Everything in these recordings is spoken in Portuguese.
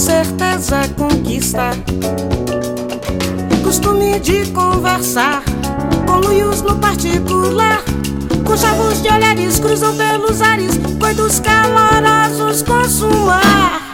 certeza conquista. Costume de conversar com luios no particular. Com chavos de olhares cruzam pelos ares, coitos calorosos consumar.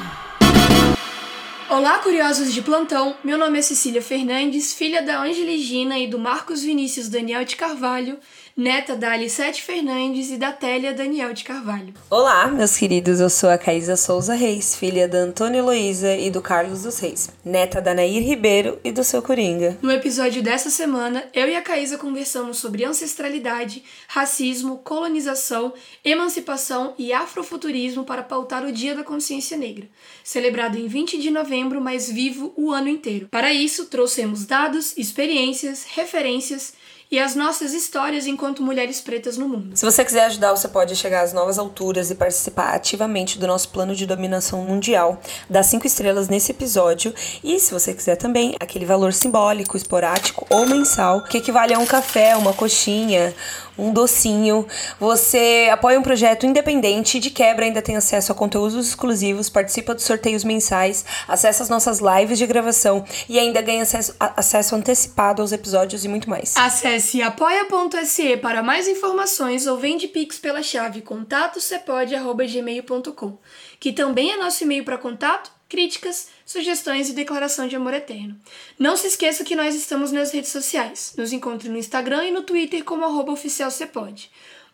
Olá, curiosos de plantão! Meu nome é Cecília Fernandes, filha da Angeligina e do Marcos Vinícius Daniel de Carvalho, neta da Alicete Fernandes e da Télia Daniel de Carvalho. Olá, meus queridos, eu sou a Caísa Souza Reis, filha da Antônia Heloísa e do Carlos dos Reis, neta da Nair Ribeiro e do seu Coringa. No episódio dessa semana, eu e a Caísa conversamos sobre ancestralidade, racismo, colonização, emancipação e afrofuturismo para pautar o Dia da Consciência Negra, celebrado em 20 de novembro, mas vivo o ano inteiro. Para isso, trouxemos dados, experiências, referências e as nossas histórias enquanto mulheres pretas no mundo. Se você quiser ajudar, você pode chegar às novas alturas e participar ativamente do nosso plano de dominação mundial. Dá cinco estrelas nesse episódio. E se você quiser também, aquele valor simbólico, esporádico ou mensal, que equivale a um café, uma coxinha, um docinho. Você apoia um projeto independente de quebra, ainda tem acesso a conteúdos exclusivos, participa dos sorteios mensais, acessa as nossas lives de gravação e ainda ganha acesso, acesso antecipado aos episódios e muito mais. Acesse apoia.se para mais informações ou vende Pix pela chave contatocepode.gmail.com, que também é nosso e-mail para contato, críticas, sugestões e declaração de amor eterno. Não se esqueça que nós estamos nas redes sociais. Nos encontre no Instagram e no Twitter como arroba.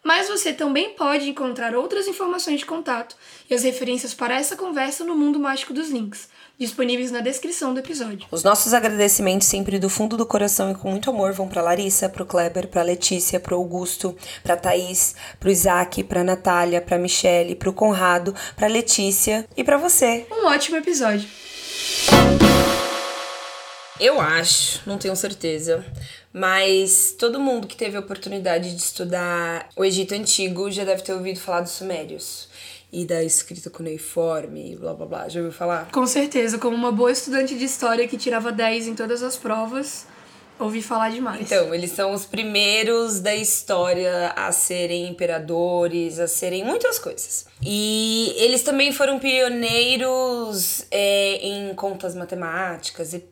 Mas você também pode encontrar outras informações de contato e as referências para essa conversa no mundo mágico dos links disponíveis na descrição do episódio. Os nossos agradecimentos sempre do fundo do coração e com muito amor vão para Larissa, para o Kleber, para Letícia, para Augusto, para Thaís, para o Isaac, para Natália, para Michele, para o Conrado, para Letícia e para você. Um ótimo episódio. Eu acho, não tenho certeza, mas todo mundo que teve a oportunidade de estudar o Egito Antigo já deve ter ouvido falar dos Sumérios e da escrita cuneiforme, blá blá blá. Já ouviu falar? Com certeza, como uma boa estudante de história que tirava 10 em todas as provas, ouvi falar demais. Então, eles são os primeiros da história a serem imperadores, a serem muitas coisas. E eles também foram pioneiros é, em contas matemáticas e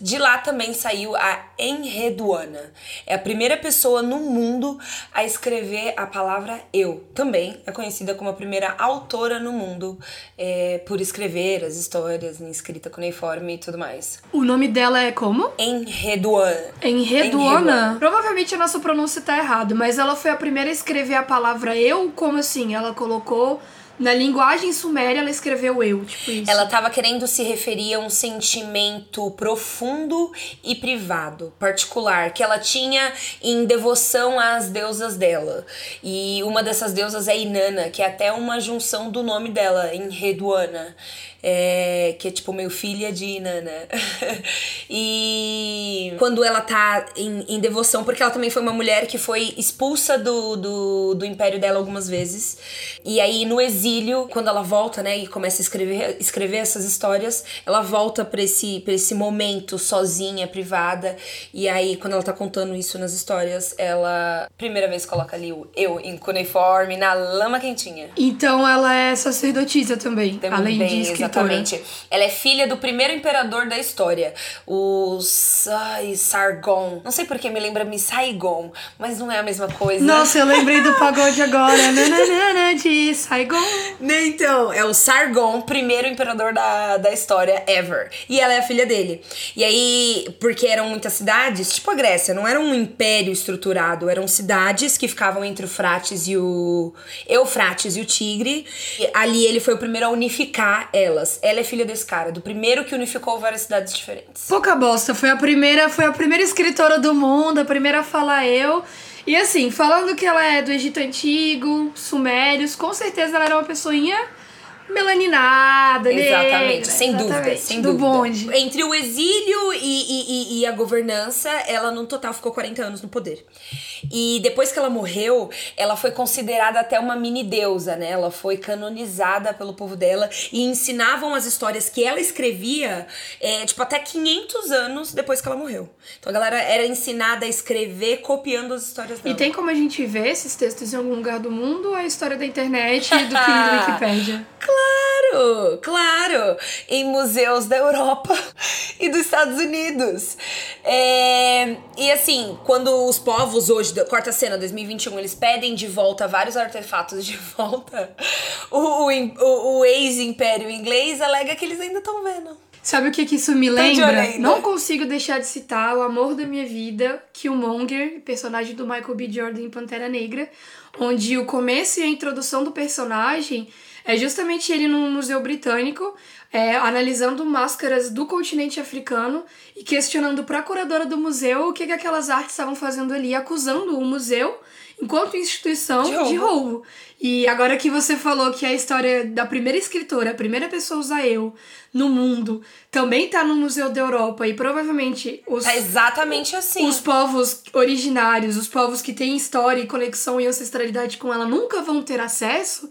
de lá também saiu a Enreduana. É a primeira pessoa no mundo a escrever a palavra eu. Também é conhecida como a primeira autora no mundo é, por escrever as histórias em escrita cuneiforme e tudo mais. O nome dela é como? Enreduana. Enreduana? Provavelmente a nossa pronúncia tá errada, mas ela foi a primeira a escrever a palavra eu. Como assim? Ela colocou na linguagem suméria, ela escreveu eu, tipo isso. Ela estava querendo se referir a um sentimento profundo e privado, particular, que ela tinha em devoção às deusas dela. E uma dessas deusas é Inanna, que é até uma junção do nome dela, em Reduana é, que é tipo meio filha de Inanna. e quando ela tá em, em, devoção, porque ela também foi uma mulher que foi expulsa do, do, do império dela algumas vezes. E aí no exílio, quando ela volta, né, e começa a escrever, escrever essas histórias, ela volta pra esse, pra esse momento sozinha, privada. E aí, quando ela tá contando isso nas histórias, ela, primeira vez, coloca ali o eu em cuneiforme, na lama quentinha. Então ela é sacerdotisa também, também além de escritora. Exatamente. Ela é filha do primeiro imperador da história, o ai, Sargon. Não sei porque me lembra me Saigon, mas não é a mesma coisa. Nossa, eu lembrei do pagode agora. Nananana de Saigon. Então, é o Sargon, primeiro imperador da, da história ever. E ela é a filha dele. E aí, porque eram muitas cidades, tipo a Grécia, não era um império estruturado, eram cidades que ficavam entre o Frates e o Eufrates e o Tigre. E ali ele foi o primeiro a unificar elas delas. Ela é filha desse cara, do primeiro que unificou várias cidades diferentes. Pouca bosta, foi a primeira, foi a primeira escritora do mundo, a primeira a falar eu. E assim, falando que ela é do Egito Antigo, Sumérios, com certeza ela era uma pessoinha melaninada, Exatamente, negra, sem exatamente, dúvida, sem do dúvida. bonde. Entre o exílio e, e, e, a governança, ela no total ficou 40 anos no poder. E depois que ela morreu, ela foi considerada até uma mini deusa, né? Ela foi canonizada pelo povo dela e ensinavam as histórias que ela escrevia, é, tipo, até 500 anos depois que ela morreu. Então a galera era ensinada a escrever copiando as histórias dela. E tem como a gente ver esses textos em algum lugar do mundo ou é a história da internet e do querido Wikipédia? Claro! Claro, claro! Em museus da Europa e dos Estados Unidos. É, e assim, quando os povos hoje, da quarta cena 2021, eles pedem de volta vários artefatos de volta, o, o, o ex-império inglês alega que eles ainda estão vendo. Sabe o que, que isso me lembra? Não consigo deixar de citar o amor da minha vida, Killmonger, personagem do Michael B. Jordan em Pantera Negra, onde o começo e a introdução do personagem é justamente ele num museu britânico, é, analisando máscaras do continente africano e questionando para a curadora do museu o que, que aquelas artes estavam fazendo ali, acusando o museu enquanto instituição de roubo. de roubo. E agora que você falou que a história da primeira escritora, a primeira pessoa a usar eu no mundo, também tá no Museu da Europa e provavelmente os é exatamente assim. Os povos originários, os povos que têm história e conexão e ancestralidade com ela nunca vão ter acesso.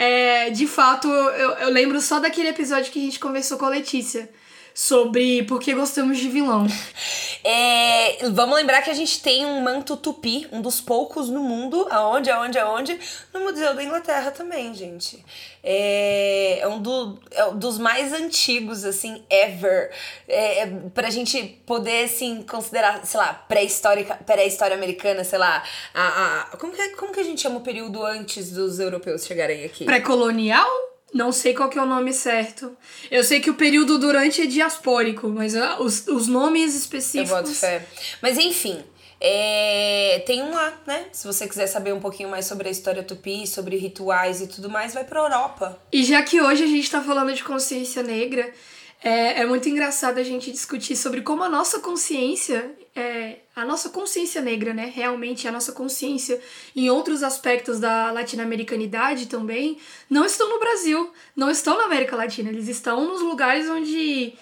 É, de fato, eu, eu lembro só daquele episódio que a gente conversou com a Letícia sobre por que gostamos de vilão. É, vamos lembrar que a gente tem um manto tupi, um dos poucos no mundo, aonde, aonde, aonde? No Museu da Inglaterra também, gente. É, é um, do, é um dos mais antigos, assim, ever. É, é, pra gente poder, assim, considerar, sei lá, pré-história pré americana, sei lá. A, a, como, que, como que a gente chama o período antes dos europeus chegarem aqui? Pré-colonial? Não sei qual que é o nome certo. Eu sei que o período durante é diaspórico, mas uh, os, os nomes específicos. Eu boto fé. Mas enfim, é, tem um lá, né? Se você quiser saber um pouquinho mais sobre a história tupi, sobre rituais e tudo mais, vai pra Europa. E já que hoje a gente tá falando de consciência negra, é, é muito engraçado a gente discutir sobre como a nossa consciência, é, a nossa consciência negra, né? Realmente a nossa consciência em outros aspectos da latino-americanidade também, não estão no Brasil, não estão na América Latina. Eles estão nos lugares onde,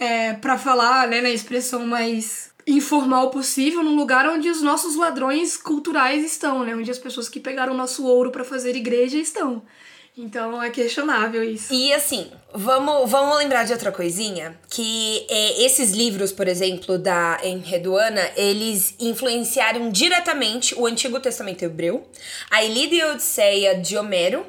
é, para falar né, na expressão mais informal possível, num lugar onde os nossos ladrões culturais estão, né? Onde as pessoas que pegaram o nosso ouro para fazer igreja estão. Então é questionável isso. E assim, vamos, vamos lembrar de outra coisinha, que é, esses livros, por exemplo, da Enreduana, eles influenciaram diretamente o Antigo Testamento Hebreu, a Ilíada e a Odisseia de Homero,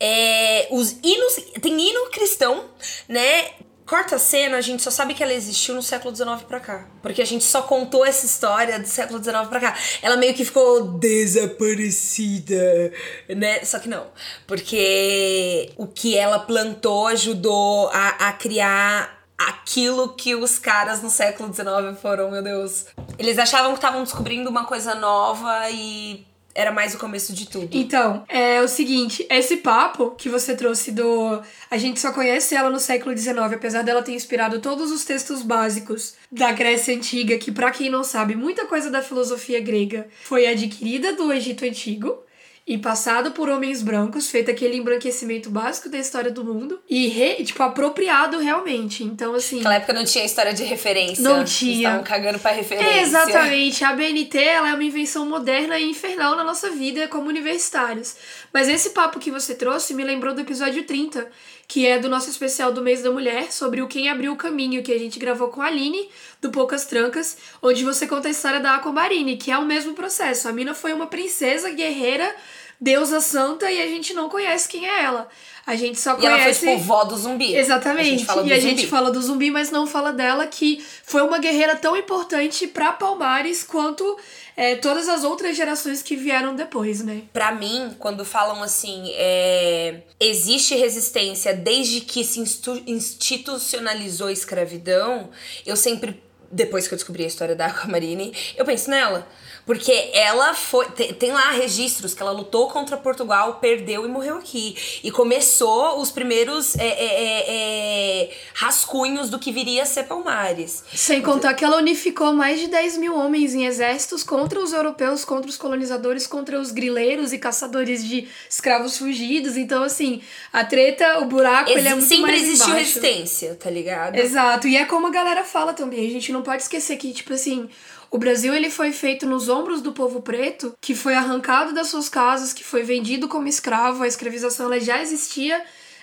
é, os hinos, tem hino cristão, né? Corta a cena, a gente só sabe que ela existiu no século XIX pra cá. Porque a gente só contou essa história do século XIX pra cá. Ela meio que ficou desaparecida, né? Só que não. Porque o que ela plantou ajudou a, a criar aquilo que os caras no século XIX foram, meu Deus. Eles achavam que estavam descobrindo uma coisa nova e era mais o começo de tudo. Então, é o seguinte, esse papo que você trouxe do. A gente só conhece ela no século XIX, apesar dela ter inspirado todos os textos básicos da Grécia Antiga, que, para quem não sabe, muita coisa da filosofia grega foi adquirida do Egito Antigo e passado por homens brancos, feito aquele embranquecimento básico da história do mundo e, re, tipo, apropriado realmente. Então, assim. Naquela época não tinha história de referência. Não tinha. Estavam cagando pra referência. exatamente. A BNT ela é uma invenção moderna e infernal na nossa vida como universitários. Mas esse papo que você trouxe me lembrou do episódio 30, que é do nosso especial do mês da mulher, sobre o Quem Abriu o Caminho, que a gente gravou com a Aline, do Poucas Trancas, onde você conta a história da Aquamarine, que é o mesmo processo. A mina foi uma princesa guerreira, deusa santa, e a gente não conhece quem é ela. A gente só conhece. E ela foi tipo vó do zumbi. Exatamente. A e a gente fala do zumbi, mas não fala dela, que foi uma guerreira tão importante para Palmares quanto é, todas as outras gerações que vieram depois, né? Para mim, quando falam assim, é, existe resistência desde que se institucionalizou a escravidão, eu sempre depois que eu descobri a história da Aquamarine, eu penso nela. Porque ela foi. Tem, tem, lá registros que ela lutou contra Portugal, perdeu e morreu aqui. E começou os primeiros é, é, é, é rascunhos do que viria a ser Palmares. Sem contar que ela unificou mais de 10 mil homens em exércitos contra os europeus, contra os colonizadores, contra os grileiros e caçadores de escravos fugidos. Então, assim, a treta, o buraco, Ex ele é muito sempre mais existiu embaixo. resistência, tá ligado? Exato. E é como a galera fala também. A gente não pode esquecer que, tipo assim, o Brasil ele foi feito nos ombros do povo preto, que foi arrancado das suas casas, que foi vendido como escravo. A escravização ela já existia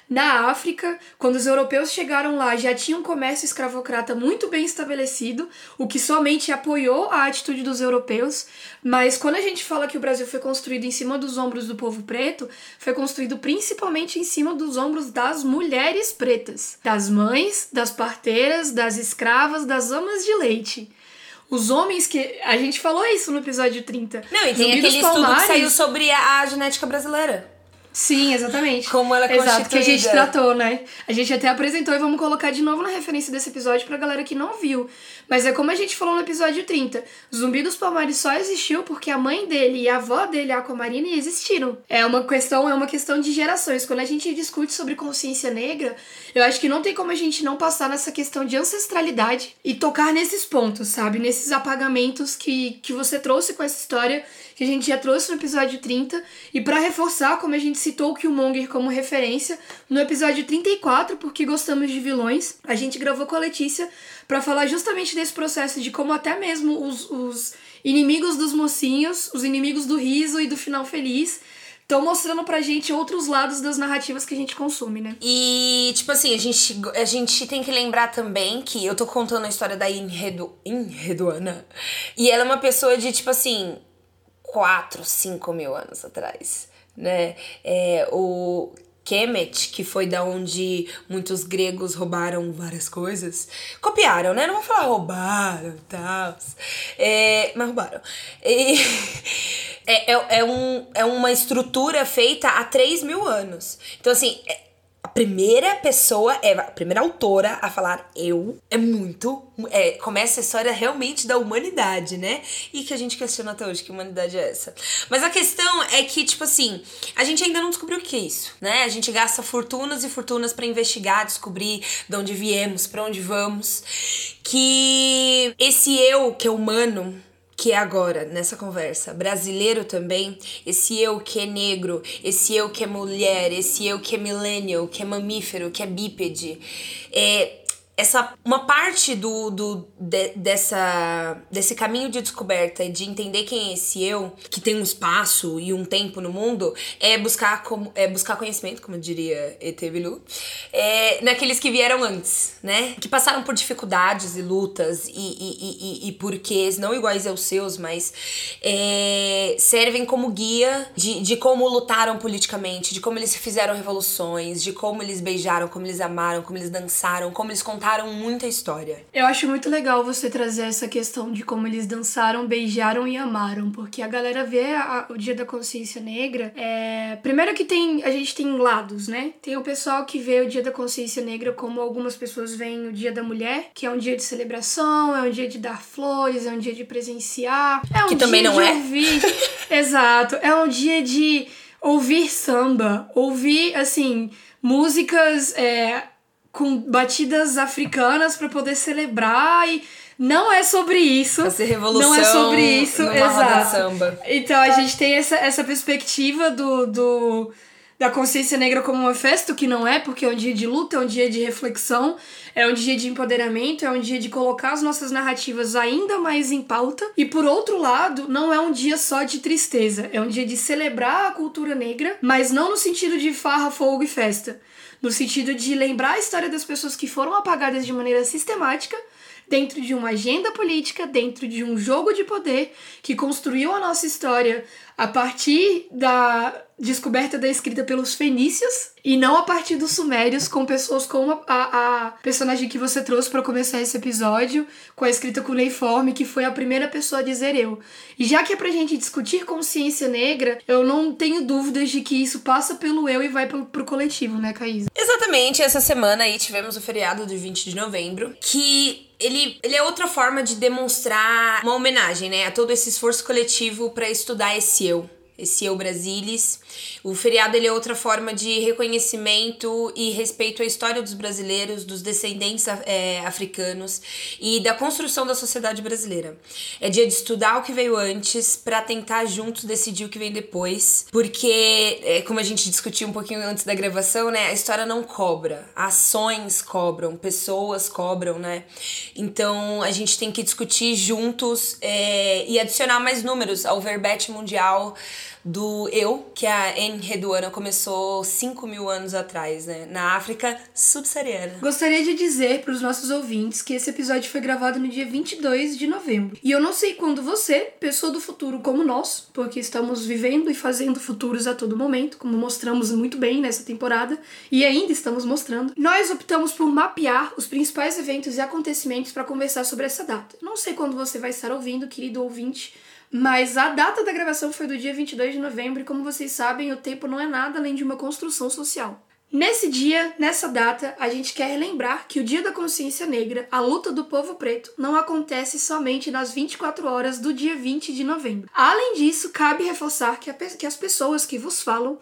Na África, quando os europeus chegaram lá, já tinha um comércio escravocrata muito bem estabelecido, o que somente apoiou a atitude dos europeus. Mas quando a gente fala que o Brasil foi construído em cima dos ombros do povo preto, foi construído principalmente em cima dos ombros das mulheres pretas, das mães, das parteiras, das escravas, das amas de leite. Os homens que. A gente falou isso no episódio 30. Não, e tem Zumbi aquele estudo que saiu sobre a genética brasileira. Sim, exatamente. Como ela é Exato, que a gente tratou, né? A gente até apresentou e vamos colocar de novo na referência desse episódio pra galera que não viu. Mas é como a gente falou no episódio 30. Zumbi dos Palmares só existiu porque a mãe dele e a avó dele, a Aquamarina, existiram. É uma questão, é uma questão de gerações. Quando a gente discute sobre consciência negra, eu acho que não tem como a gente não passar nessa questão de ancestralidade e tocar nesses pontos, sabe? Nesses apagamentos que, que você trouxe com essa história que a gente já trouxe no episódio 30, e pra reforçar, como a gente citou o Killmonger como referência, no episódio 34, porque gostamos de vilões, a gente gravou com a Letícia pra falar justamente desse processo de como até mesmo os, os inimigos dos mocinhos, os inimigos do riso e do final feliz, estão mostrando pra gente outros lados das narrativas que a gente consome, né? E, tipo assim, a gente, a gente tem que lembrar também que eu tô contando a história da Inredu, Inreduana. E ela é uma pessoa de, tipo assim, 4, 5 mil anos atrás, né? É, o Kemet, que foi da onde muitos gregos roubaram várias coisas. Copiaram, né? Não vou falar roubaram e tal. É, mas roubaram. E, é, é, é, um, é uma estrutura feita há 3 mil anos. Então, assim, é- primeira pessoa, é a primeira autora a falar eu é muito. É, começa a história realmente da humanidade, né? E que a gente questiona até hoje que humanidade é essa. Mas a questão é que, tipo assim, a gente ainda não descobriu o que é isso, né? A gente gasta fortunas e fortunas pra investigar, descobrir de onde viemos, pra onde vamos. Que esse eu que é humano que é agora, nessa conversa, brasileiro também, esse eu que é negro, esse eu que é mulher, esse eu que é millennial, que é mamífero, que é bípede, é essa uma parte do, do de- dessa desse caminho de descoberta e de entender quem é esse eu que tem um espaço e um tempo no mundo é buscar como é buscar conhecimento como diria ET Bilu é, naqueles que vieram antes né? Que passaram por dificuldades e lutas e, e, e, e, e porquês não iguais aos seus mas é, servem como guia de, de como lutaram politicamente de como eles fizeram revoluções de como eles beijaram como eles amaram como eles dançaram como eles contaram muita história Eu acho muito legal você trazer essa questão de como eles dançaram, beijaram e amaram, porque a galera vê a- o Dia da Consciência Negra. É... Primeiro que tem, a gente tem lados, né? Tem o pessoal que vê o Dia da Consciência Negra como algumas pessoas veem o Dia da Mulher, que é um dia de celebração, é um dia de dar flores, é um dia de presenciar, é um Que também não de é. ouvir. Exato, é um dia de ouvir samba, ouvir assim músicas é, com batidas africanas pra poder celebrar e não é sobre isso. Fazer revolução Não é sobre isso, exato. samba. Então a gente tem essa, essa perspectiva do, do da consciência negra como uma festa, que não é, porque é um dia de luta, é um dia de reflexão, é um dia de empoderamento, é um dia de colocar as nossas narrativas ainda mais em pauta. E por outro lado, não é um dia só de tristeza, é um dia de celebrar a cultura negra, mas não no sentido de farra, fogo e festa. No sentido de lembrar a história das pessoas que foram apagadas de maneira sistemática dentro de uma agenda política, dentro de um jogo de poder que construiu a nossa história a partir da descoberta da escrita pelos fenícios e não a partir dos sumérios, com pessoas como a, a, a personagem que você trouxe para começar esse episódio, com a escrita cuneiforme, que foi a primeira pessoa a dizer eu. E já que é pra gente discutir consciência negra, eu não tenho dúvidas de que isso passa pelo eu e vai pro, pro coletivo, né, Caísa? Exatamente, essa semana aí tivemos o feriado de 20 de novembro, que ele, ele é outra forma de demonstrar uma homenagem, né, a todo esse esforço coletivo pra estudar esse eu. Esse eu Brasilis. O feriado ele é outra forma de reconhecimento e respeito à história dos brasileiros, dos descendentes é, africanos e da construção da sociedade brasileira. É dia de estudar o que veio antes pra tentar juntos decidir o que vem depois, porque, é, como a gente discutiu um pouquinho antes da gravação, né, a história não cobra, ações cobram, pessoas cobram, né? Então a gente tem que discutir juntos é, e adicionar mais números ao verbete mundial do eu, que a Enreduana começou 5 mil anos atrás, né? Na África subsaariana. Gostaria de dizer para os nossos ouvintes que esse episódio foi gravado no dia 22 de novembro. E eu não sei quando você, pessoa do futuro como nós, porque estamos vivendo e fazendo futuros a todo momento, como mostramos muito bem nessa temporada, e ainda estamos mostrando, nós optamos por mapear os principais eventos e acontecimentos para conversar sobre essa data. Não sei quando você vai estar ouvindo, querido ouvinte, mas a data da gravação foi do dia 22 de novembro e, como vocês sabem, o tempo não é nada além de uma construção social. Nesse dia, nessa data, a gente quer relembrar que o Dia da Consciência Negra, a luta do povo preto, não acontece somente nas 24 horas do dia 20 de novembro. Além disso, cabe reforçar que, a, que as pessoas que vos falam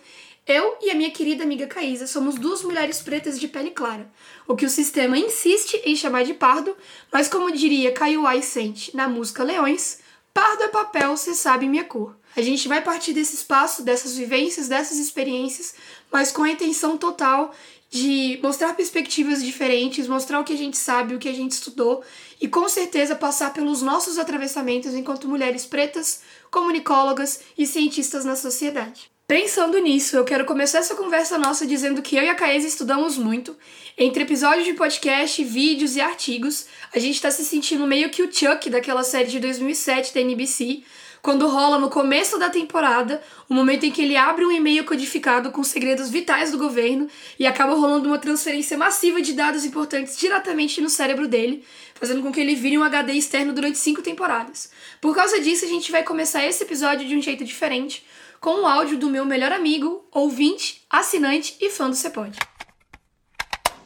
eu e a minha querida amiga Caísa somos duas mulheres pretas de pele clara, o que o sistema insiste em chamar de pardo, mas como diria Caio Sente na música Leões, Pardo é papel, você sabe minha cor. A gente vai partir desse espaço, dessas vivências, dessas experiências, mas com a intenção total de mostrar perspectivas diferentes, mostrar o que a gente sabe, o que a gente estudou e com certeza passar pelos nossos atravessamentos enquanto mulheres pretas, comunicólogas e cientistas na sociedade. Pensando nisso, eu quero começar essa conversa nossa dizendo que eu e a Caesa estudamos muito. Entre episódios de podcast, vídeos e artigos, a gente tá se sentindo meio que o Chuck daquela série de 2007 da NBC, quando rola no começo da temporada o momento em que ele abre um e-mail codificado com segredos vitais do governo e acaba rolando uma transferência massiva de dados importantes diretamente no cérebro dele, fazendo com que ele vire um HD externo durante cinco temporadas. Por causa disso, a gente vai começar esse episódio de um jeito diferente com o áudio do meu melhor amigo, ouvinte, assinante e fã do Cepode.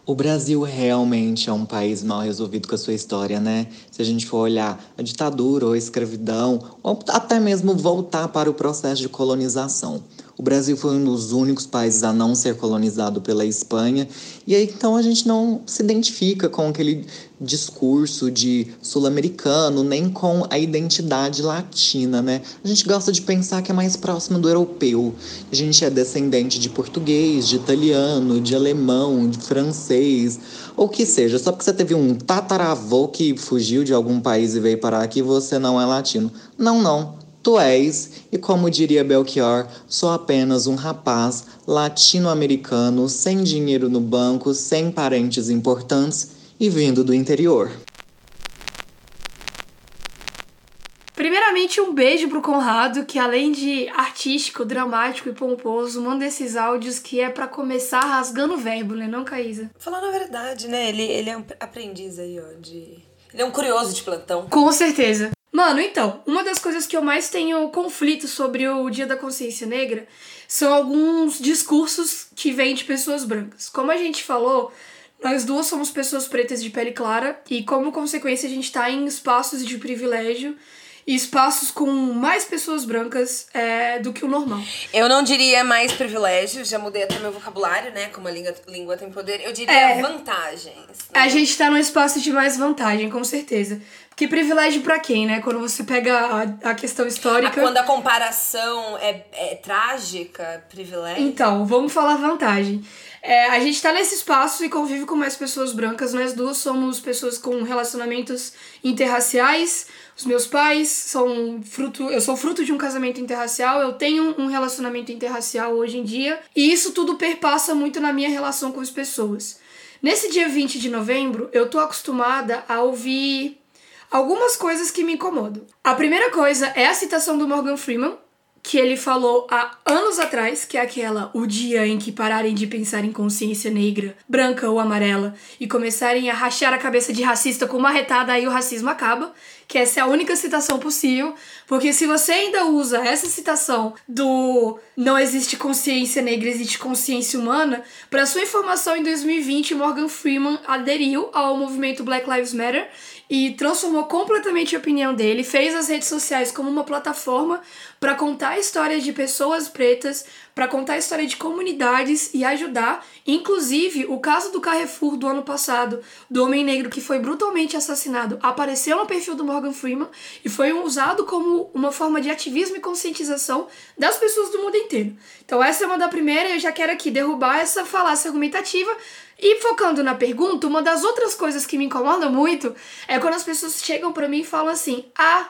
O Brasil realmente é um país mal resolvido com a sua história, né? Se a gente for olhar a ditadura ou a escravidão, ou até mesmo voltar para o processo de colonização. O Brasil foi um dos únicos países a não ser colonizado pela Espanha, e aí então a gente não se identifica com aquele discurso de sul-americano, nem com a identidade latina, né? A gente gosta de pensar que é mais próximo do europeu. A gente é descendente de português, de italiano, de alemão, de francês, ou que seja, só porque você teve um tataravô que fugiu de algum país e veio parar aqui, você não é latino. Não, não. Tu és, e como diria Belchior, sou apenas um rapaz latino-americano sem dinheiro no banco, sem parentes importantes e vindo do interior. Primeiramente, um beijo pro Conrado, que além de artístico, dramático e pomposo, manda esses áudios que é para começar rasgando o verbo, né, não, Caísa? Falando a verdade, né? Ele, ele é um aprendiz aí, ó, de. Ele é um curioso de plantão. Com certeza. Mano, então, uma das coisas que eu mais tenho conflito sobre o Dia da Consciência Negra são alguns discursos que vêm de pessoas brancas. Como a gente falou, nós duas somos pessoas pretas de pele clara e, como consequência, a gente tá em espaços de privilégio e espaços com mais pessoas brancas é, do que o normal. Eu não diria mais privilégio, já mudei até meu vocabulário, né? Como a língua, língua tem poder. Eu diria É. vantagens. né? A gente tá num espaço de mais vantagem, com certeza. Porque privilégio pra quem, né? Quando você pega a, a questão Ah, histórica. Quando a comparação é, é trágica, privilégio. Então, vamos falar vantagem. É, a gente tá nesse espaço e convive com mais pessoas brancas. Nós duas somos pessoas com relacionamentos interraciais. Os meus pais são fruto. Eu sou fruto de um casamento interracial. Eu tenho um relacionamento interracial hoje em dia. E isso tudo perpassa muito na minha relação com as pessoas. Nesse dia 20 de novembro, eu tô acostumada a ouvir algumas coisas que me incomodam. A primeira coisa é a citação do Morgan Freeman, que ele falou há anos atrás, que é aquela o dia em que pararem de pensar em consciência negra, branca ou amarela e começarem a rachar a cabeça de racista com uma retada, aí o racismo acaba. Que essa é a única citação possível, porque se você ainda usa essa citação do não existe consciência negra, existe consciência humana, para sua informação, em 2020, Morgan Freeman aderiu ao movimento Black Lives Matter e transformou completamente a opinião dele, fez as redes sociais como uma plataforma para contar a história de pessoas pretas, para contar a história de comunidades e ajudar, inclusive o caso do Carrefour do ano passado, do homem negro que foi brutalmente assassinado, apareceu no perfil do Morgan Freeman e foi usado como uma forma de ativismo e conscientização das pessoas do mundo inteiro. Então essa é uma da primeira, eu já quero aqui derrubar essa falácia argumentativa e focando na pergunta, uma das outras coisas que me incomoda muito é quando as pessoas chegam pra mim e falam assim: "Ah,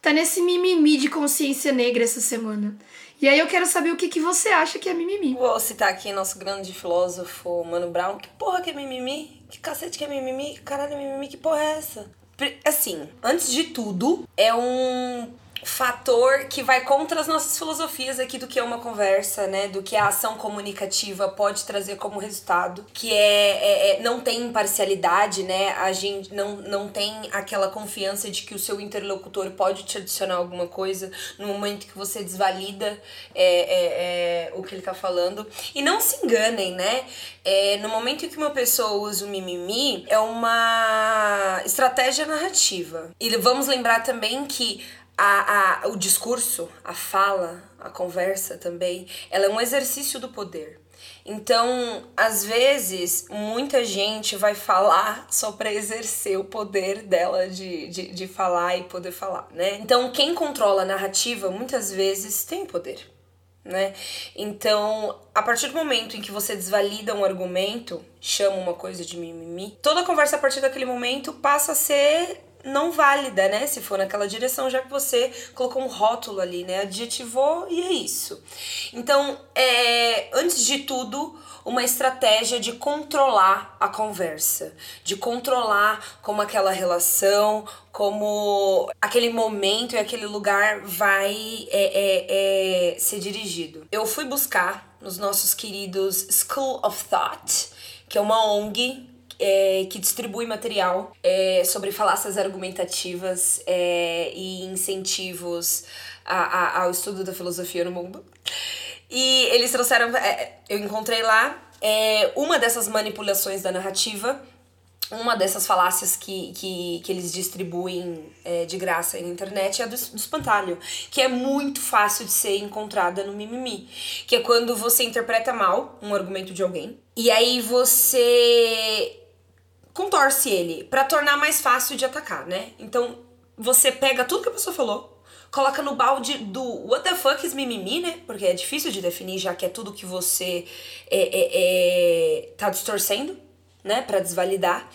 tá nesse mimimi de consciência negra essa semana. E aí eu quero saber o que, que você acha que é mimimi. Vou citar aqui nosso grande filósofo, Mano Brown. Que porra que é mimimi? Que cacete que é mimimi? Caralho, mimimi, que porra é essa? Assim, antes de tudo, é um fator que vai contra as nossas filosofias aqui do que é uma conversa, né? Do que a ação comunicativa pode trazer como resultado, que é, é, é, não tem imparcialidade, né? A gente não, não tem aquela confiança de que o seu interlocutor pode te adicionar alguma coisa no momento que você desvalida é, é, é o que ele tá falando. E não se enganem, né? É, no momento em que uma pessoa usa o mimimi, é uma estratégia narrativa. E vamos lembrar também que a, a, o discurso, a fala, a conversa também, ela é um exercício do poder. Então, às vezes, muita gente vai falar só para exercer o poder dela de, de, de falar e poder falar, né? Então, quem controla a narrativa muitas vezes tem poder, né? Então, a partir do momento em que você desvalida um argumento, chama uma coisa de mimimi, toda a conversa a partir daquele momento passa a ser não válida, né? Se for naquela direção, já que você colocou um rótulo ali, né? Adjetivou e é isso. Então, é, antes de tudo, uma estratégia de controlar a conversa, de controlar como aquela relação, como aquele momento e aquele lugar vai é, é, é, ser dirigido. Eu fui buscar nos nossos queridos School of Thought, que é uma ONG é, que distribui material é, sobre falácias argumentativas é, e incentivos a, a, ao estudo da filosofia no mundo. E eles trouxeram. É, eu encontrei lá é, uma dessas manipulações da narrativa uma dessas falácias que, que, que eles distribuem é, de graça na internet é a do, do espantalho, que é muito fácil de ser encontrada no mimimi, que é quando você interpreta mal um argumento de alguém e aí você contorce ele para tornar mais fácil de atacar, né? Então você pega tudo que a pessoa falou, coloca no balde do what the fuck is mimimi, né? Porque é difícil de definir, já que é tudo que você é, é, é tá distorcendo, né? Para desvalidar.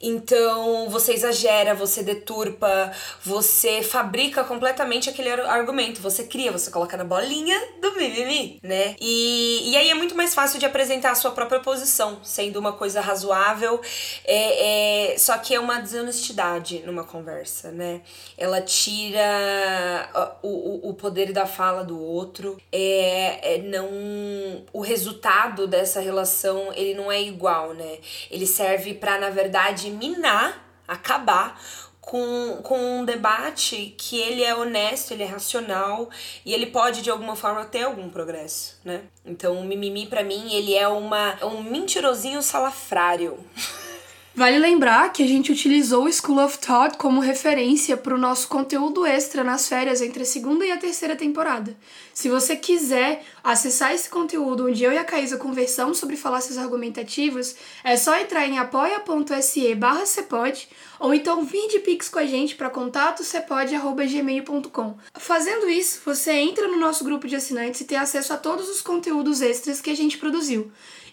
Então você exagera, você deturpa, você fabrica completamente aquele argumento, você cria, você coloca na bolinha do mimimi, né? E, e aí é muito mais fácil de apresentar a sua própria posição, sendo uma coisa razoável, é, é, só que é uma desonestidade numa conversa, né? Ela tira o, o, o poder da fala do outro, é, é não o resultado dessa relação ele não é igual, né? Ele serve para na verdade minar, acabar com, com um debate que ele é honesto, ele é racional e ele pode de alguma forma ter algum progresso, né? Então o mimimi para mim ele é uma um mentirosinho salafrário. Vale lembrar que a gente utilizou o School of Thought como referência para o nosso conteúdo extra nas férias entre a segunda e a terceira temporada. Se você quiser acessar esse conteúdo onde eu e a Caísa conversamos sobre falácias argumentativas, é só entrar em apoia.se barra ou então vir de pix com a gente para contato cepode.gmail.com. Fazendo isso, você entra no nosso grupo de assinantes e tem acesso a todos os conteúdos extras que a gente produziu,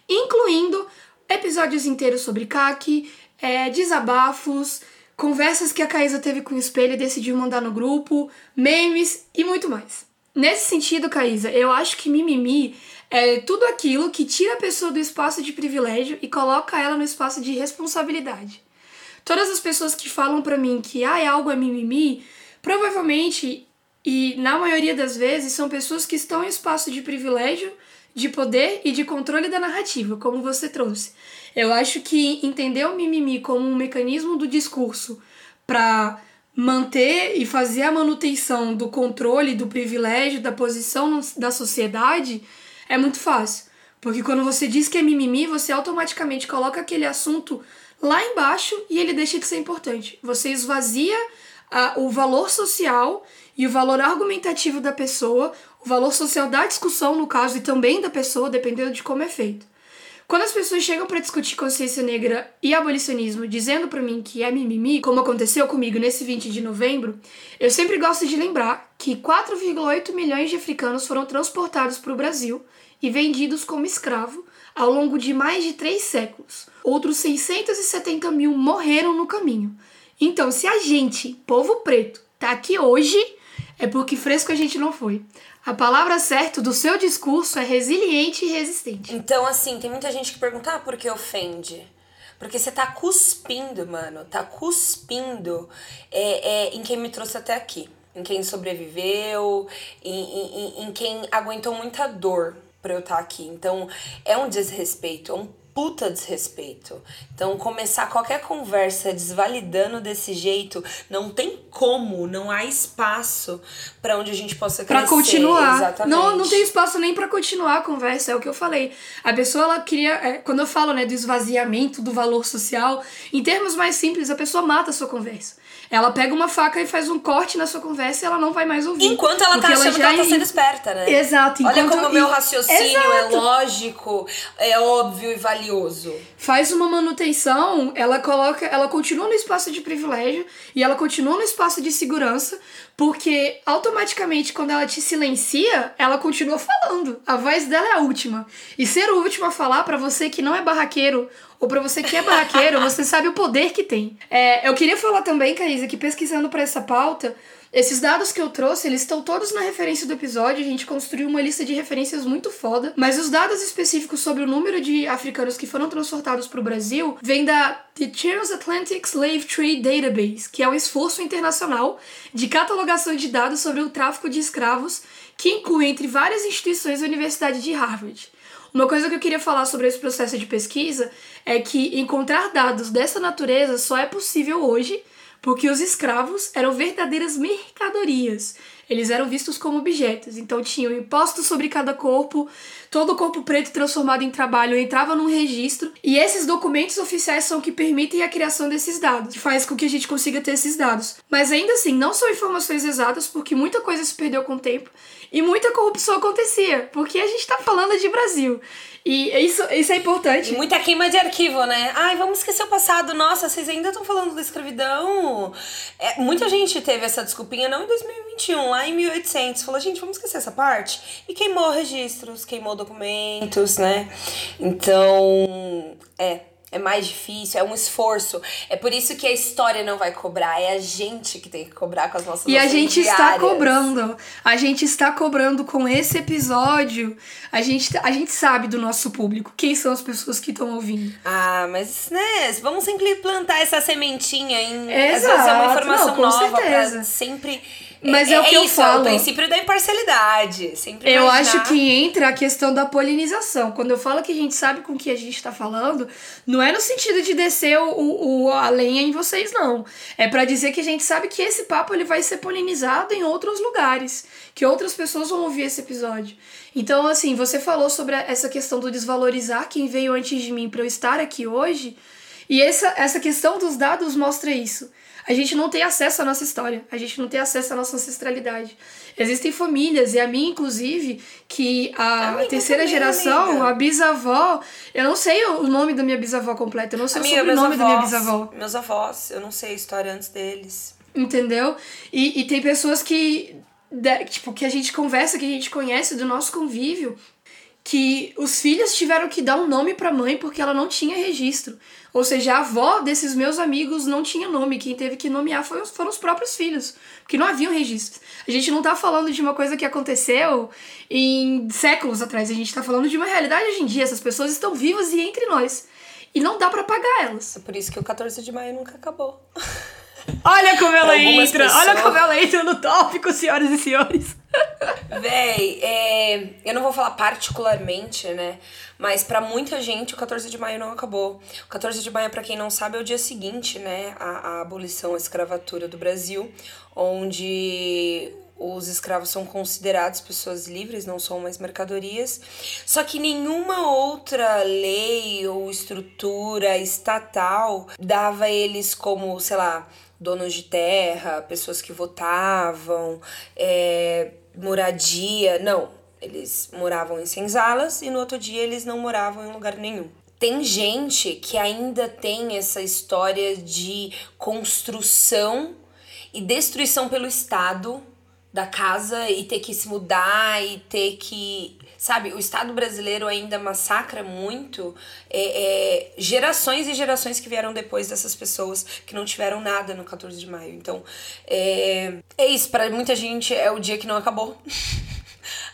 incluindo episódios inteiros sobre CAC, é, desabafos, conversas que a Caísa teve com o espelho e decidiu mandar no grupo, memes e muito mais. Nesse sentido, Caísa, eu acho que mimimi é tudo aquilo que tira a pessoa do espaço de privilégio e coloca ela no espaço de responsabilidade. Todas as pessoas que falam para mim que ah, algo é mimimi, provavelmente e na maioria das vezes são pessoas que estão em espaço de privilégio de poder e de controle da narrativa, como você trouxe. Eu acho que entender o mimimi como um mecanismo do discurso para manter e fazer a manutenção do controle, do privilégio, da posição da sociedade é muito fácil. Porque quando você diz que é mimimi, você automaticamente coloca aquele assunto lá embaixo e ele deixa de ser importante. Você esvazia a, o valor social e o valor argumentativo da pessoa, o valor social da discussão, no caso, e também da pessoa, dependendo de como é feito. Quando as pessoas chegam para discutir consciência negra e abolicionismo dizendo para mim que é mimimi, como aconteceu comigo nesse 20 de novembro, eu sempre gosto de lembrar que 4,8 milhões de africanos foram transportados para o Brasil e vendidos como escravo ao longo de mais de três séculos. Outros 670 mil morreram no caminho. Então, se a gente, povo preto, tá aqui hoje, é porque fresco a gente não foi. A palavra certa do seu discurso é resiliente e resistente. Então, assim, tem muita gente que pergunta, ah, por que ofende? Porque você tá cuspindo, mano, tá cuspindo é, é, em quem me trouxe até aqui. Em quem sobreviveu, em, em, em quem aguentou muita dor pra eu estar tá aqui. Então, é um desrespeito, é um puta desrespeito. Então, começar qualquer conversa desvalidando desse jeito, não tem como, não há espaço para onde a gente possa crescer. Pra continuar. Exatamente. Não, não tem espaço nem para continuar a conversa, é o que eu falei. A pessoa, ela queria. É, quando eu falo, né, do esvaziamento do valor social, em termos mais simples, a pessoa mata a sua conversa. Ela pega uma faca e faz um corte na sua conversa e ela não vai mais ouvir. Enquanto ela tá achando ela que ela tá sendo esperta, né? Exato. Olha como o meu raciocínio é Exato. é lógico, é óbvio e valioso. Faz uma manutenção, ela coloca, ela continua no espaço de privilégio e ela continua no espaço de segurança, porque automaticamente quando ela te silencia, ela continua falando. A voz dela é a última. E ser o último a falar para você que não é barraqueiro ou para você que é barraqueiro, você sabe o poder que tem. É, eu queria falar também, Caísa, que pesquisando para essa pauta, esses dados que eu trouxe, eles estão todos na referência do episódio, a gente construiu uma lista de referências muito foda, mas os dados específicos sobre o número de africanos que foram transportados para o Brasil vêm da The Transatlantic Slave Trade Database, que é um esforço internacional de catalogação de dados sobre o tráfico de escravos, que inclui entre várias instituições a Universidade de Harvard. Uma coisa que eu queria falar sobre esse processo de pesquisa é que encontrar dados dessa natureza só é possível hoje porque os escravos eram verdadeiras mercadorias. Eles eram vistos como objetos, então tinham impostos sobre cada corpo, todo o corpo preto transformado em trabalho entrava num registro, e esses documentos oficiais são que permitem a criação desses dados, que faz com que a gente consiga ter esses dados. Mas ainda assim, não são informações exatas, porque muita coisa se perdeu com o tempo e muita corrupção acontecia, porque a gente está falando de Brasil. E isso, isso é importante. E muita queima de arquivo, né? Ai, vamos esquecer o passado. Nossa, vocês ainda estão falando da escravidão? É, muita gente teve essa desculpinha, não em 2021, lá em 1800. Falou, gente, vamos esquecer essa parte. E queimou registros, queimou documentos, né? Então, é é mais difícil, é um esforço. É por isso que a história não vai cobrar, é a gente que tem que cobrar com as nossas E a gente diárias. está cobrando. A gente está cobrando com esse episódio. A gente, a gente sabe do nosso público, quem são as pessoas que estão ouvindo. Ah, mas né, vamos sempre plantar essa sementinha em Exato. às vezes é uma informação não, nova certeza. pra sempre mas é, é o que é eu isso, falo. É o princípio da imparcialidade. Sempre eu acho que entra a questão da polinização. Quando eu falo que a gente sabe com o que a gente está falando, não é no sentido de descer o, o, a lenha em vocês, não. É para dizer que a gente sabe que esse papo ele vai ser polinizado em outros lugares, que outras pessoas vão ouvir esse episódio. Então, assim, você falou sobre essa questão do desvalorizar quem veio antes de mim para eu estar aqui hoje, e essa, essa questão dos dados mostra isso. A gente não tem acesso à nossa história, a gente não tem acesso à nossa ancestralidade. Existem famílias, e a minha, inclusive, que a amiga terceira também, geração, amiga. a bisavó, eu não sei o nome da minha bisavó completa, eu não sei amiga, o sobrenome avós, da minha bisavó. Meus avós, eu não sei a história antes deles. Entendeu? E, e tem pessoas que, tipo, que a gente conversa, que a gente conhece do nosso convívio, que os filhos tiveram que dar um nome para a mãe porque ela não tinha registro. Ou seja, a avó desses meus amigos não tinha nome, quem teve que nomear foram, foram os próprios filhos, porque não haviam registros. A gente não tá falando de uma coisa que aconteceu em séculos atrás, a gente tá falando de uma realidade hoje em dia. Essas pessoas estão vivas e entre nós. E não dá para pagar elas. É por isso que o 14 de maio nunca acabou. Olha como ela entra! Pessoas... Olha como ela entra no tópico, senhoras e senhores. Véi, é, eu não vou falar particularmente, né? Mas para muita gente o 14 de maio não acabou. O 14 de maio, para quem não sabe, é o dia seguinte, né? A, a abolição, a escravatura do Brasil, onde os escravos são considerados pessoas livres, não são mais mercadorias. Só que nenhuma outra lei ou estrutura estatal dava eles como, sei lá, donos de terra, pessoas que votavam, é, moradia. Não, eles moravam em senzalas e no outro dia eles não moravam em lugar nenhum. Tem gente que ainda tem essa história de construção e destruição pelo Estado da casa e ter que se mudar e ter que. Sabe, o Estado brasileiro ainda massacra muito é, é, gerações e gerações que vieram depois dessas pessoas que não tiveram nada no 14 de maio. Então, é, é isso. Para muita gente é o dia que não acabou.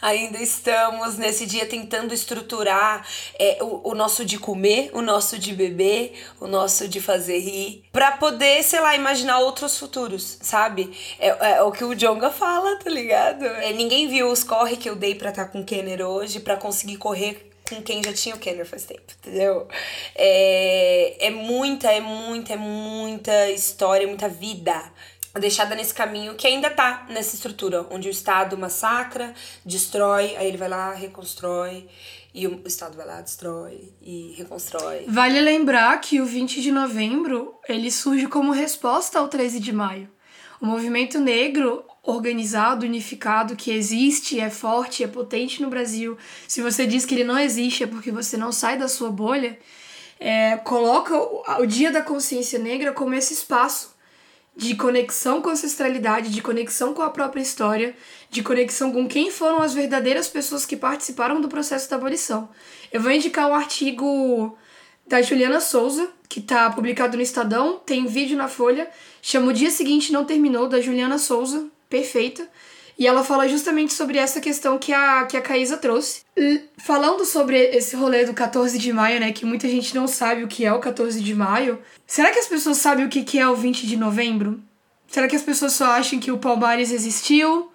ainda estamos nesse dia tentando estruturar é, o, o, nosso de comer, o nosso de beber, o nosso de fazer rir, para poder, sei lá, imaginar outros futuros, sabe? É, é, o que o Jonga fala, tá ligado? É, ninguém viu os corre que eu dei pra estar tá com o Kenner hoje, para conseguir correr com quem já tinha o Kenner faz tempo, entendeu? É, é muita, é muita, é muita história, muita vida deixada nesse caminho que ainda tá nessa estrutura, onde o Estado massacra, destrói, aí ele vai lá, reconstrói, e o Estado vai lá, destrói e reconstrói. Vale lembrar que o 20 de novembro, ele surge como resposta ao 13 de maio. O movimento negro organizado, unificado, que existe, é forte, é potente no Brasil. Se você diz que ele não existe é porque você não sai da sua bolha. É, coloca o Dia da Consciência Negra como esse espaço de conexão com a ancestralidade, de conexão com a própria história, de conexão com quem foram as verdadeiras pessoas que participaram do processo da abolição. Eu vou indicar um artigo da Juliana Souza, que está publicado no Estadão, tem vídeo na Folha, chama O Dia Seguinte Não Terminou, da Juliana Souza, perfeita. E ela fala justamente sobre essa questão que a, que a Caísa trouxe. falando sobre esse rolê do 14 de maio, né? Que muita gente não sabe o que é o 14 de maio. Será que as pessoas sabem o que é o 20 de novembro? Será que as pessoas só acham que o Palmares existiu,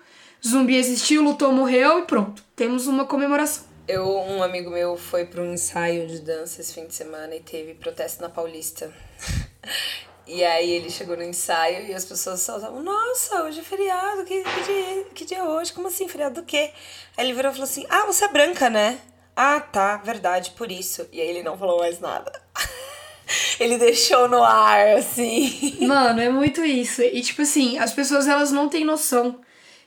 zumbi existiu, lutou, morreu e pronto. Temos uma comemoração. Eu, um amigo meu foi para um ensaio de dança esse fim de semana e teve protesto na Paulista. E aí ele chegou no ensaio e as pessoas só estavam, nossa, hoje é feriado, que, que, dia, que dia é hoje? Como assim, feriado do quê? Aí ele virou e falou assim, ah, você é branca, né? Ah, tá, verdade, por isso. E aí ele não falou mais nada. ele deixou no ar, assim. Mano, é muito isso. E tipo assim, as pessoas elas não têm noção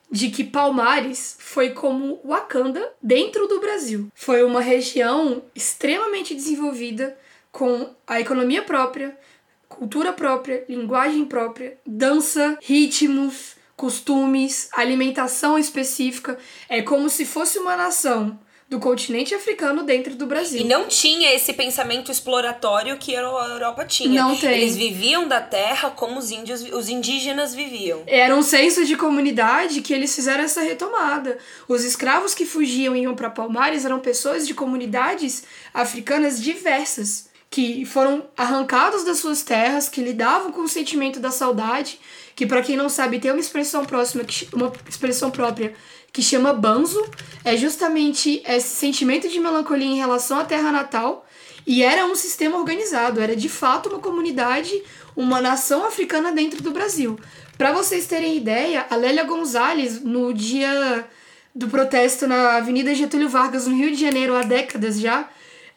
de que Palmares foi como Wakanda dentro do Brasil. Foi uma região extremamente desenvolvida com a economia própria, cultura própria, linguagem própria, dança, ritmos, costumes, alimentação específica. É como se fosse uma nação do continente africano dentro do Brasil. E não tinha esse pensamento exploratório que a Europa tinha. Não tem. Eles viviam da terra como os índios, os indígenas viviam. Era um senso de comunidade que eles fizeram essa retomada. Os escravos que fugiam e iam para Palmares eram pessoas de comunidades africanas diversas que foram arrancados das suas terras, que lidavam com o sentimento da saudade, que para quem não sabe tem uma expressão próxima, uma expressão própria que chama banzo, é justamente esse sentimento de melancolia em relação à terra natal, e era um sistema organizado, era de fato uma comunidade, uma nação africana dentro do Brasil. Para vocês terem ideia, a Lélia Gonzalez, no dia do protesto na Avenida Getúlio Vargas, no Rio de Janeiro, há décadas já,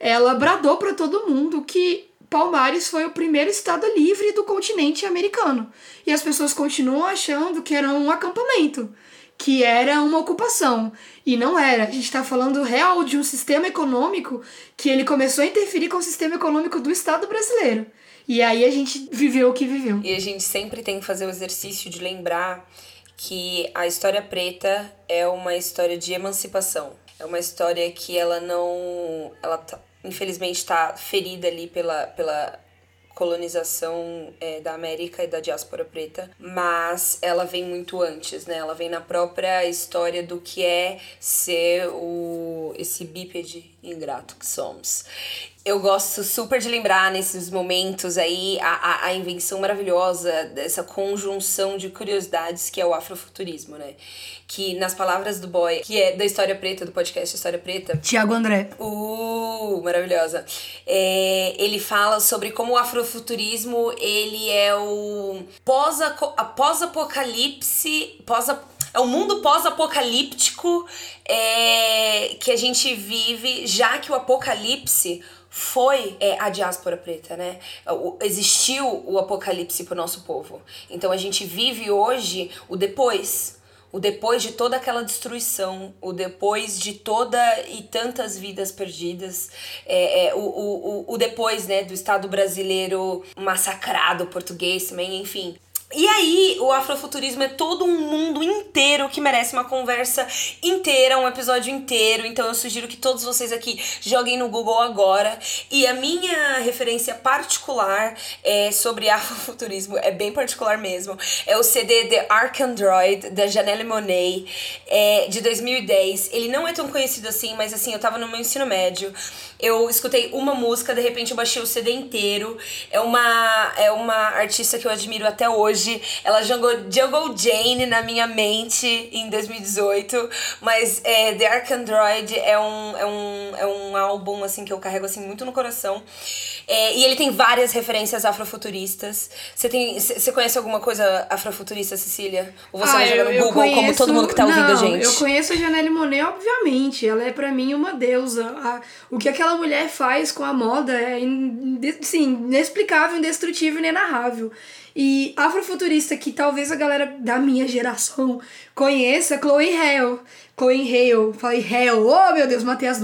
ela bradou para todo mundo que Palmares foi o primeiro estado livre do continente americano. E as pessoas continuam achando que era um acampamento, que era uma ocupação. E não era. A gente está falando real de um sistema econômico que ele começou a interferir com o sistema econômico do Estado brasileiro. E aí a gente viveu o que viveu. E a gente sempre tem que fazer o exercício de lembrar que a história preta é uma história de emancipação é uma história que ela não. Ela tá, infelizmente está ferida ali pela, pela colonização é, da América e da diáspora preta, mas ela vem muito antes, né? Ela vem na própria história do que é ser o esse bípede ingrato que somos eu gosto super de lembrar nesses momentos aí a, a, a, invenção maravilhosa dessa conjunção de curiosidades que é o afrofuturismo, né? Que nas palavras do boy, que é da História Preta, do podcast História Preta. Tiago André. Uh, maravilhosa. É, ele fala sobre como o afrofuturismo, ele é o pós-apocalipse, pós é um mundo pós-apocalíptico é, que a gente vive, já que o apocalipse foi é, a diáspora preta, né? O, existiu o apocalipse para o nosso povo. Então a gente vive hoje o depois. O depois de toda aquela destruição, o depois de toda e tantas vidas perdidas, é, é, o, o, o depois né, do Estado brasileiro massacrado, português também, enfim. E aí, o afrofuturismo é todo um mundo inteiro que merece uma conversa inteira, um episódio inteiro. Então eu sugiro que todos vocês aqui joguem no Google agora. E a minha referência particular é sobre afrofuturismo, é bem particular mesmo. É o CD The Ark Android, da Janelle Monet, é, de 2010. Ele não é tão conhecido assim, mas assim, eu tava no meu ensino médio. Eu escutei uma música, de repente eu baixei o CD inteiro. É uma, é uma artista que eu admiro até hoje. Ela jogou Jungle Jane na minha mente em 2018. Mas é, The Ark Android é um, é, um, é um álbum assim que eu carrego assim muito no coração. É, e ele tem várias referências afrofuturistas. Você tem, você conhece alguma coisa afrofuturista, Cecília? Ou você Ah, vai jogar no Google como conheço- todo mundo que tá ouvindo a Não, gente? Eu conheço a Janelle Monet, obviamente. Ela é pra mim uma deusa. A- o que aquela mulher faz com a moda é in- sim, inexplicável, indestrutível, inenarrável. E afrofuturista que talvez a galera da minha geração conheça, Chloe Hale. Chloe Hale, falei Hale, oh meu Deus, matei as.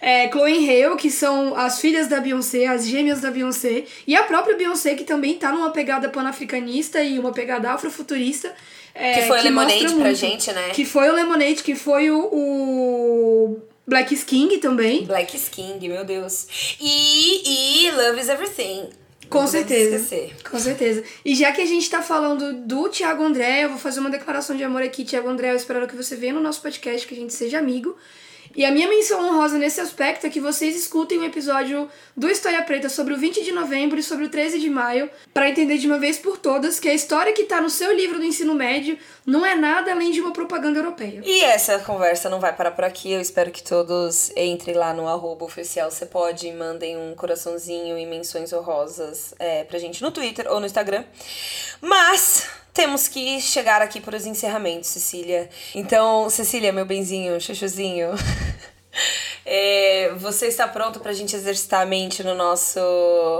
É, Chloe Hale, que são as filhas da Beyoncé, as gêmeas da Beyoncé, e a própria Beyoncé, que também tá numa pegada panafricanista e uma pegada afrofuturista. é, Que foi o Lemonade pra gente, né? Que foi o Lemonade, que foi o, o Black King também. Black King, meu Deus. E, e Love is Everything. Com Não certeza. Com certeza. E já que a gente tá falando do Thiago André, eu vou fazer uma declaração de amor aqui. Thiago André, eu espero que você venha no nosso podcast, que a gente seja amigo. E a minha menção honrosa nesse aspecto é que vocês escutem o episódio do História Preta sobre o 20 de novembro e sobre o 13 de maio, para entender de uma vez por todas que a história que tá no seu livro do ensino médio não é nada além de uma propaganda europeia. E essa conversa não vai parar por aqui. Eu espero que todos entrem lá no arroba oficial. Você pode e mandem um coraçãozinho e menções honrosas é, pra gente no Twitter ou no Instagram. Mas temos que chegar aqui para os encerramentos, Cecília. Então, Cecília, meu benzinho, chuchuzinho. É, você está pronto pra gente exercitar a mente no nosso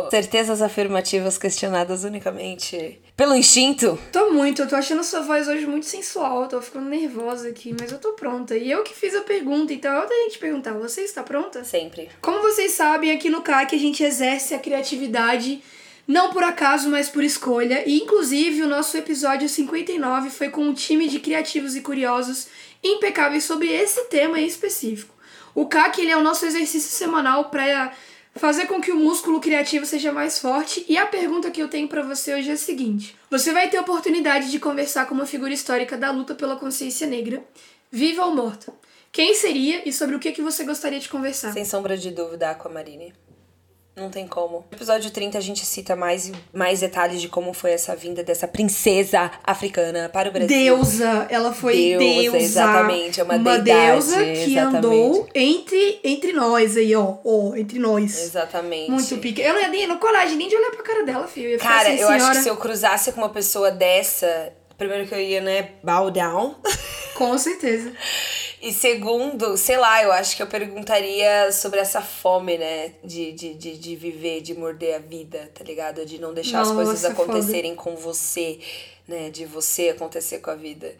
certezas afirmativas questionadas unicamente pelo instinto? Tô muito, eu tô achando sua voz hoje muito sensual, eu tô ficando nervosa aqui, mas eu tô pronta. E eu que fiz a pergunta, então eu tenho que te perguntar, você está pronta? Sempre. Como vocês sabem, aqui no CAC a gente exerce a criatividade não por acaso, mas por escolha. E inclusive o nosso episódio 59 foi com um time de criativos e curiosos impecáveis sobre esse tema em específico. O CAC ele é o nosso exercício semanal para fazer com que o músculo criativo seja mais forte. E a pergunta que eu tenho para você hoje é a seguinte: você vai ter a oportunidade de conversar com uma figura histórica da luta pela consciência negra, viva ou morta. Quem seria e sobre o que, que você gostaria de conversar? Sem sombra de dúvida, Aquamarine. Não tem como. No episódio 30 a gente cita mais, mais detalhes de como foi essa vinda dessa princesa africana para o Brasil. Deusa, ela foi Deusa, deusa. exatamente, é uma deidade, deusa que exatamente. andou entre, entre nós aí, ó. Ó, entre nós. Exatamente. Muito pique. Eu não ia nem no coragem nem de olhar pra cara dela, filho. Eu Cara, assim, eu acho senhora. que se eu cruzasse com uma pessoa dessa, primeiro que eu ia, né, bow down. Com certeza. E segundo, sei lá, eu acho que eu perguntaria sobre essa fome, né? De, de, de, de viver, de morder a vida, tá ligado? De não deixar as coisas Nossa, foda. acontecerem com você, né? De você acontecer com a vida.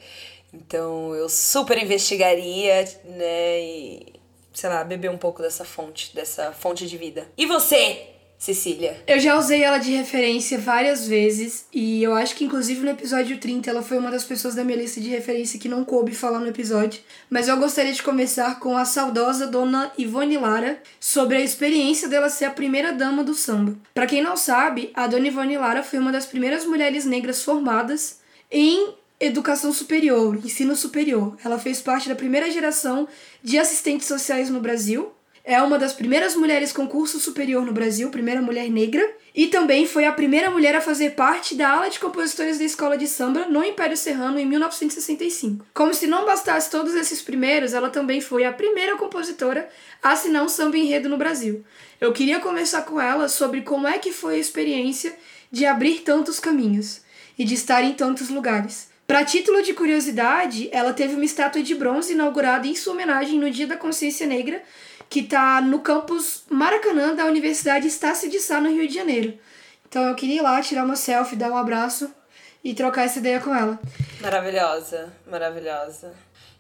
Então eu super investigaria, né? E, sei lá, beber um pouco dessa fonte, dessa fonte de vida. E você, Cecília? Eu já usei ela de referência várias vezes e eu acho que inclusive no episódio 30 ela foi uma das pessoas da minha lista de referência que não coube falar no episódio. Mas eu gostaria de começar com a saudosa dona Ivone Lara sobre a experiência dela ser a primeira dama do samba. Pra quem não sabe, a dona Ivone Lara foi uma das primeiras mulheres negras formadas em educação superior, ensino superior. Ela fez parte da primeira geração de assistentes sociais no Brasil. É uma das primeiras mulheres com curso superior no Brasil, primeira mulher negra, e também foi a primeira mulher a fazer parte da ala de compositores da escola de samba no Império Serrano em 1965. Como se não bastasse todos esses primeiros, ela também foi a primeira compositora a assinar um samba enredo no Brasil. Eu queria conversar com ela sobre como é que foi a experiência de abrir tantos caminhos e de estar em tantos lugares. Para título de curiosidade, ela teve uma estátua de bronze inaugurada em sua homenagem no Dia da Consciência Negra, que está no campus Maracanã da Universidade Estácio de Sá, no Rio de Janeiro. Então eu queria ir lá tirar uma selfie, dar um abraço e trocar essa ideia com ela. Maravilhosa, maravilhosa.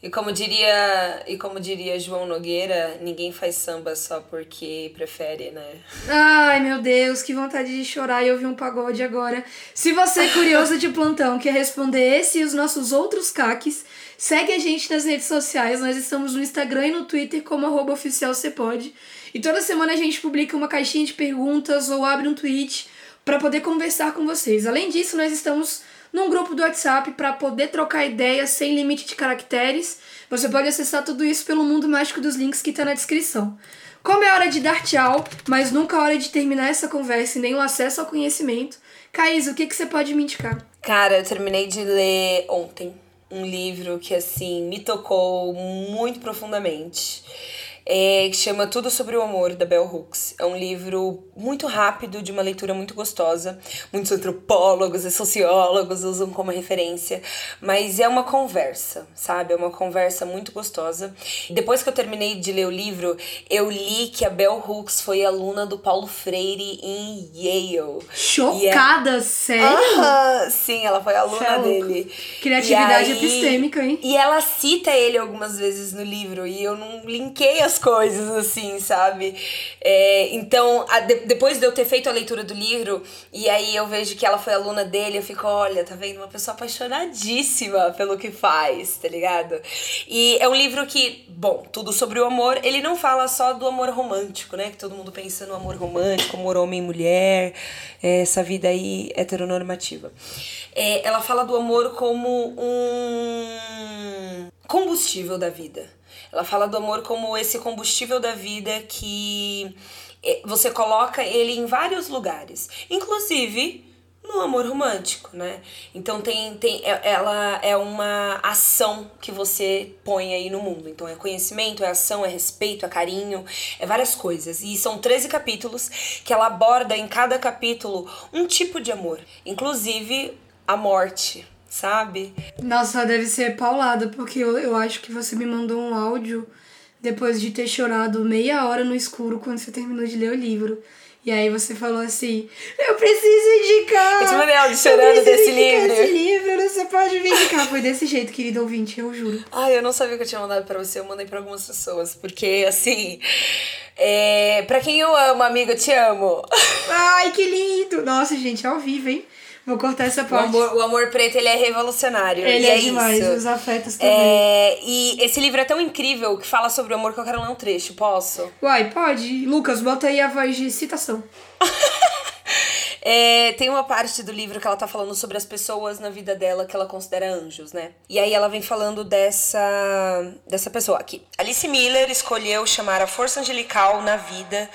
E como diria, e como diria João Nogueira, ninguém faz samba só porque prefere, né? Ai, meu Deus, que vontade de chorar e ouvir um pagode agora. Se você é curioso de plantão, quer responder esse e os nossos outros caques, segue a gente nas redes sociais. Nós estamos no Instagram e no Twitter como arroba oficial E toda semana a gente publica uma caixinha de perguntas ou abre um tweet para poder conversar com vocês. Além disso, nós estamos num grupo do WhatsApp para poder trocar ideias sem limite de caracteres. Você pode acessar tudo isso pelo mundo mágico dos links que está na descrição. Como é hora de dar tchau, mas nunca é hora de terminar essa conversa e nem o acesso ao conhecimento, Caís, o que, que você pode me indicar? Cara, eu terminei de ler ontem um livro que, assim, me tocou muito profundamente é, que chama Tudo sobre o Amor, da Bell Hooks. É um livro muito rápido, de uma leitura muito gostosa. Muitos antropólogos e sociólogos usam como referência, mas é uma conversa, sabe? É uma conversa muito gostosa. Depois que eu terminei de ler o livro, eu li que a Bell Hooks foi aluna do Paulo Freire em Yale. Chocada, é... sério? Sim, ela foi aluna é dele. Criatividade aí... epistêmica, hein? E ela cita ele algumas vezes no livro, e eu não linkei as coisas, assim, sabe? É, então, a, de, depois de eu ter feito a leitura do livro, e aí eu vejo que ela foi aluna dele, eu fico, olha, tá vendo? Uma pessoa apaixonadíssima pelo que faz, tá ligado? E é um livro que, bom, tudo sobre o amor, ele não fala só do amor romântico, né? Que todo mundo pensa no amor romântico, amor homem e mulher, é, essa vida aí heteronormativa. É, ela fala do amor como um combustível da vida. Ela fala do amor como esse combustível da vida que é, você coloca ele em vários lugares, inclusive no amor romântico, né? Então tem, tem é, ela é uma ação que você põe aí no mundo. Então é conhecimento, é ação, é respeito, é carinho, é várias coisas. E são 13 capítulos que ela aborda em cada capítulo um tipo de amor, inclusive a morte, sabe? Nossa, deve ser paulada, porque eu, eu acho que você me mandou um áudio depois de ter chorado meia hora no escuro quando você terminou de ler o livro. E aí você falou assim, eu preciso indicar! Eu te mandei áudio chorando desse livro. esse livro, você pode me indicar. Foi desse jeito, querido ouvinte, eu juro. Ai, eu não sabia que eu tinha mandado pra você, eu mandei pra algumas pessoas. Porque, assim, é... pra quem eu amo, amiga, eu te amo. Ai, que lindo! Nossa, gente, ao vivo, hein? Vou cortar essa parte. O amor, o amor preto, ele é revolucionário. Ele é, é demais, isso. os afetos também. É, e esse livro é tão incrível que fala sobre o amor que eu quero ler um trecho, posso? Uai, pode. Lucas, bota aí a voz de citação. É, tem uma parte do livro que ela tá falando sobre as pessoas na vida dela que ela considera anjos, né? E aí ela vem falando dessa, dessa pessoa aqui. Alice Miller escolheu chamar a força angelical na vida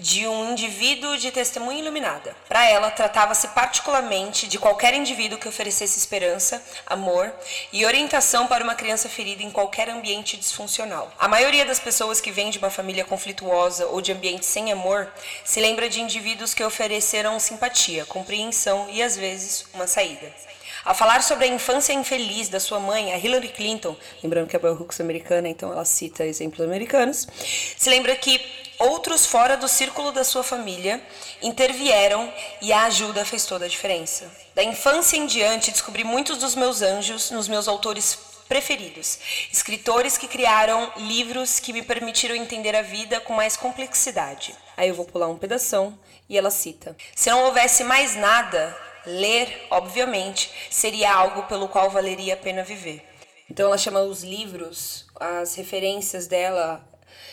de um indivíduo de testemunha iluminada. Para ela, tratava-se particularmente de qualquer indivíduo que oferecesse esperança, amor e orientação para uma criança ferida em qualquer ambiente disfuncional. A maioria das pessoas que vêm de uma família conflituosa ou de ambiente sem amor se lembra de indivíduos que ofereceram simpatia, compreensão e às vezes uma saída. Ao falar sobre a infância infeliz da sua mãe, a Hillary Clinton, lembrando que a Bell Hooks é americana, então ela cita exemplos americanos, se lembra que outros fora do círculo da sua família intervieram e a ajuda fez toda a diferença. Da infância em diante, descobri muitos dos meus anjos nos meus autores preferidos, escritores que criaram livros que me permitiram entender a vida com mais complexidade. Aí eu vou pular um pedaço e ela cita: Se não houvesse mais nada, ler, obviamente, seria algo pelo qual valeria a pena viver. Então ela chama os livros, as referências dela,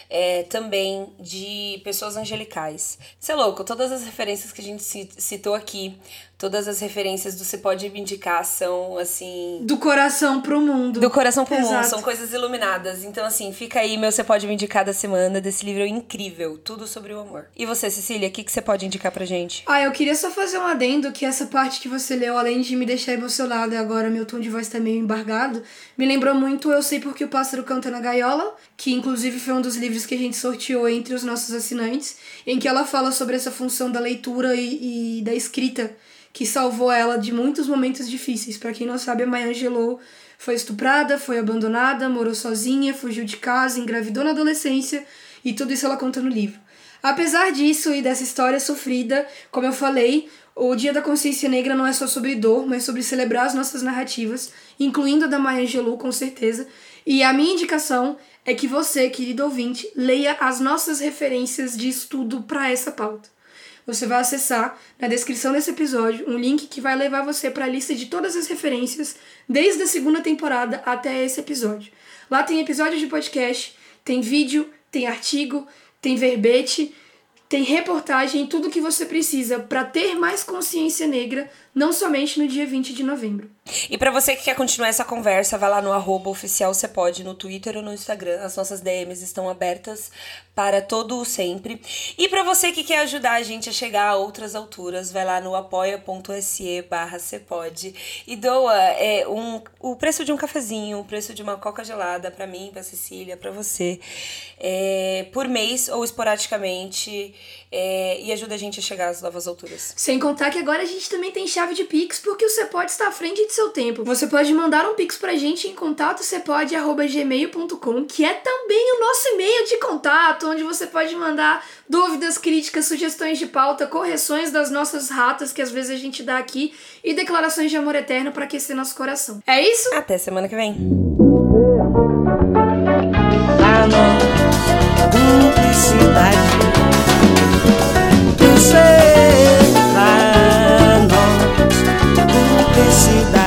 é, também de pessoas angelicais. Isso é louco, todas as referências que a gente citou aqui, todas as referências do Você Pode Me Indicar são, assim... Do coração pro mundo. Do coração pro Exato. mundo, são coisas iluminadas. Então, assim, fica aí meu Você Pode Me Indicar da semana, desse livro incrível, tudo sobre o amor. E você, Cecília, o que, que você pode indicar pra gente? Ah, eu queria só fazer um adendo que essa parte que você leu, além de me deixar emocionada e agora meu tom de voz tá meio embargado, me lembrou muito Eu Sei Porque o Pássaro Canta na Gaiola, que inclusive foi um dos livros que a gente sorteou entre os nossos assinantes, em que ela fala sobre essa função da leitura e, e da escrita que salvou ela de muitos momentos difíceis. Para quem não sabe, a Maya Angelou foi estuprada, foi abandonada, morou sozinha, fugiu de casa, engravidou na adolescência e tudo isso ela conta no livro. Apesar disso e dessa história sofrida, como eu falei, o Dia da Consciência Negra não é só sobre dor, mas sobre celebrar as nossas narrativas, incluindo a da Maya Angelou, com certeza. E a minha indicação é que você, querido ouvinte, leia as nossas referências de estudo para essa pauta. Você vai acessar na descrição desse episódio um link que vai levar você para a lista de todas as referências desde a segunda temporada até esse episódio. Lá tem episódio de podcast, tem vídeo, tem artigo, tem verbete tem reportagem tudo que você precisa para ter mais consciência negra, não somente no dia 20 de novembro. E para você que quer continuar essa conversa, vai lá no arroba oficial você pode no Twitter ou no Instagram. As nossas DMs estão abertas para todo o sempre. E para você que quer ajudar a gente a chegar a outras alturas, vai lá no apoia.se barra pode e doa é, um, o preço de um cafezinho, o preço de uma coca gelada para mim, para Cecília, para você, é, por mês ou esporadicamente é, e ajuda a gente a chegar às novas alturas. Sem contar que agora a gente também tem chave de Pix, porque o Cepode está à frente de seu tempo. Você pode mandar um Pix pra gente em contato cepode.gmail.com, que é também o nosso e-mail de contato, onde você pode mandar dúvidas, críticas, sugestões de pauta, correções das nossas ratas que às vezes a gente dá aqui e declarações de amor eterno para aquecer nosso coração. É isso? Até semana que vem. publicidade serrano, cumplicidade.